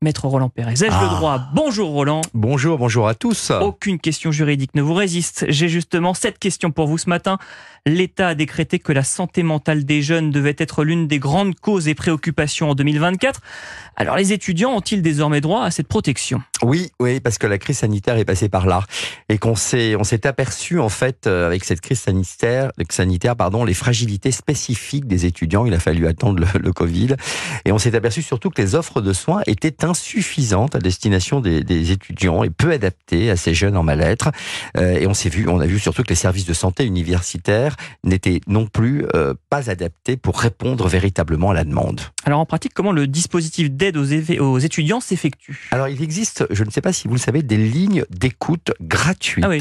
Maître Roland Pérez, ai-je Ah. le droit Bonjour Roland. Bonjour, bonjour à tous. Aucune question juridique ne vous résiste. J'ai justement cette question pour vous ce matin. L'État a décrété que la santé mentale des jeunes devait être l'une des grandes causes et préoccupations en 2024. Alors les étudiants ont-ils désormais droit à cette protection? Oui, oui, parce que la crise sanitaire est passée par là et qu'on s'est, on s'est aperçu en fait euh, avec cette crise sanitaire, sanitaire, pardon, les fragilités spécifiques des étudiants. Il a fallu attendre le, le Covid et on s'est aperçu surtout que les offres de soins étaient insuffisantes à destination des, des étudiants et peu adaptées à ces jeunes en mal-être. Euh, et on s'est vu, on a vu surtout que les services de santé universitaires n'étaient non plus euh, pas adaptés pour répondre véritablement à la demande. Alors en pratique, comment le dispositif d'aide aux, aux étudiants s'effectue? Alors, il existe, je ne sais pas si vous le savez, des lignes d'écoute gratuites Ah oui.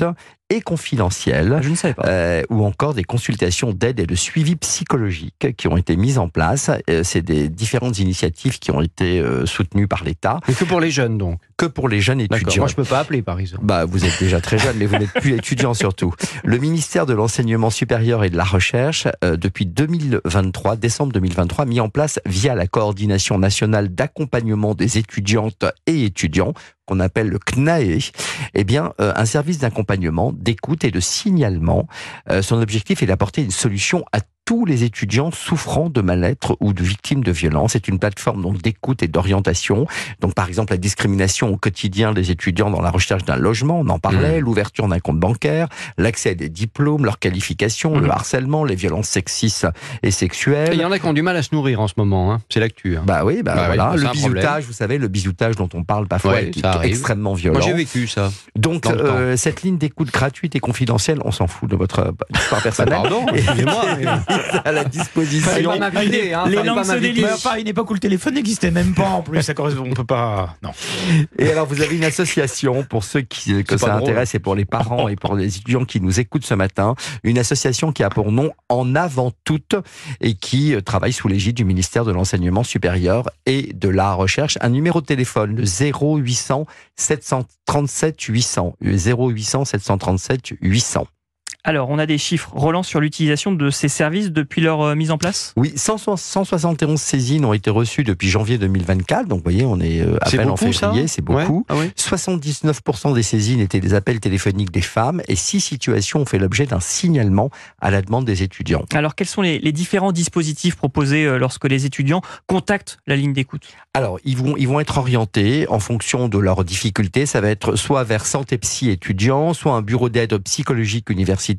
et confidentielles. Je ne savais pas. euh, ou encore des consultations d'aide et de suivi psychologique qui ont été mises en place. Euh, C'est des différentes initiatives qui ont été euh, soutenues par l'État, Mais que pour les jeunes, donc. que pour les jeunes D'accord. étudiants. Moi, je peux pas appeler, par exemple. Bah, vous êtes déjà très jeune, mais vous n'êtes plus étudiant surtout. Le ministère de l'enseignement supérieur et de la recherche, euh, depuis 2023, décembre 2023, a mis en place via la coordination nationale d'accompagnement des étudiantes et étudiants, qu'on appelle le CNAE, eh bien, euh, un service d'accompagnement, d'écoute et de signalement. Euh, son objectif est d'apporter une solution à tous les étudiants souffrant de mal-être ou de victimes de violences. C'est une plateforme donc d'écoute et d'orientation. Donc, par exemple, la discrimination au quotidien des étudiants dans la recherche d'un logement, on en parlait, l'ouverture d'un compte bancaire, l'accès à des diplômes, leurs qualifications, le Mhm. harcèlement, les violences sexistes et sexuelles. Il y en a qui ont du mal à se nourrir en ce moment. Hein. C'est l'actu. Hein. Bah oui, bah, Bah voilà. le un bisoutage, problème. vous savez, le bisoutage dont on parle parfois, Ouais, est extrêmement violent. Moi, j'ai vécu ça. Donc, euh, cette ligne d'écoute gratuite et confidentielle, on s'en fout de votre histoire personnelle. Pardon, excusez-moi. à la disposition. Pas m'inviter, hein, les langues pas se délient. Enfin, à une époque où le téléphone n'existait même pas en plus, ça correspond, on peut pas. Non. Et alors, vous avez une association pour ceux qui, que ça drôle. intéresse et pour les parents et pour les étudiants qui nous écoutent ce matin. Une association qui a pour nom En avant toute et qui euh, travaille sous l'égide du ministère de l'Enseignement supérieur et de la Recherche. Un numéro de téléphone, le 0800 737 800. 0800 737 800. Alors on a des chiffres, Roland, sur l'utilisation de ces services depuis leur euh, mise en place? Oui, 100 171 saisines ont été reçues depuis janvier 2024. Donc, vous voyez, on est euh, à peine en beaucoup, février, c'est beaucoup. Ouais. Ah oui. 79% des saisines étaient des appels téléphoniques des femmes et 6 situations ont fait l'objet d'un signalement à la demande des étudiants. Alors quels sont les, les différents dispositifs proposés euh, lorsque les étudiants contactent la ligne d'écoute? Alors, ils vont, ils vont être orientés en fonction de leurs difficultés. Ça va être soit vers santé psy étudiant, soit un bureau d'aide psychologique universitaire,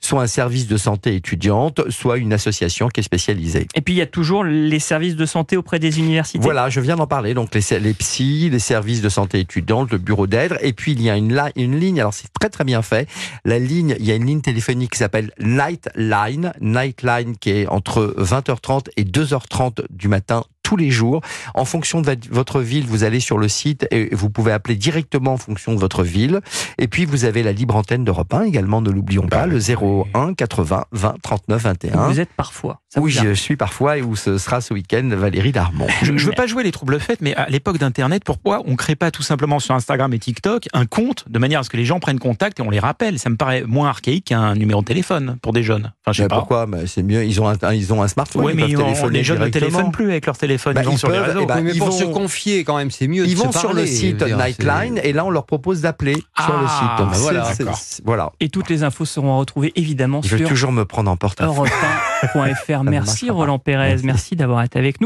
soit un service de santé étudiante, soit une association qui est spécialisée. Et puis il y a toujours les services de santé auprès des universités. Voilà, je viens d'en parler. Donc les, les psys, les services de santé étudiante, le bureau d'aide, et puis il y a une, ligne. Alors c'est très très bien fait. La ligne, il y a une ligne téléphonique qui s'appelle Nightline, Nightline qui est entre 20h30 et 2h30 du matin tous les jours. En fonction de votre ville, vous allez sur le site et vous pouvez appeler directement en fonction de votre ville. Et puis vous avez la libre antenne d'Europe 1 également, ne l'oublions pas, le 01 80 20 39 21. Vous êtes parfois. Ça arrive. je suis parfois et où ce sera ce week-end Valérie Darmon. Je, je veux pas jouer les troubles faits, mais à l'époque d'Internet, pourquoi on crée pas tout simplement sur Instagram et TikTok un compte de manière à ce que les gens prennent contact et on les rappelle? Ça me paraît moins archaïque qu'un numéro de téléphone pour des jeunes. Enfin, je sais Mais pas. pourquoi? Mais C'est mieux, ils ont un, ils ont un smartphone. Oui, ils mais peuvent on- les jeunes ne téléphonent plus avec leur téléphone, Bah, ils vont ils sur les peuvent, réseaux. eh ben, Oui, mais ils pour vont- se confier, quand même, c'est mieux. Ils de se vont sur le site je Nightline et là on leur propose d'appeler sur le Ah, site. Voilà. Et toutes les infos seront retrouvées évidemment Ils veulent sur toujours me prendre en porte-à-faux. europe1.fr. Merci. Roland Pérez, Merci. merci d'avoir été avec nous.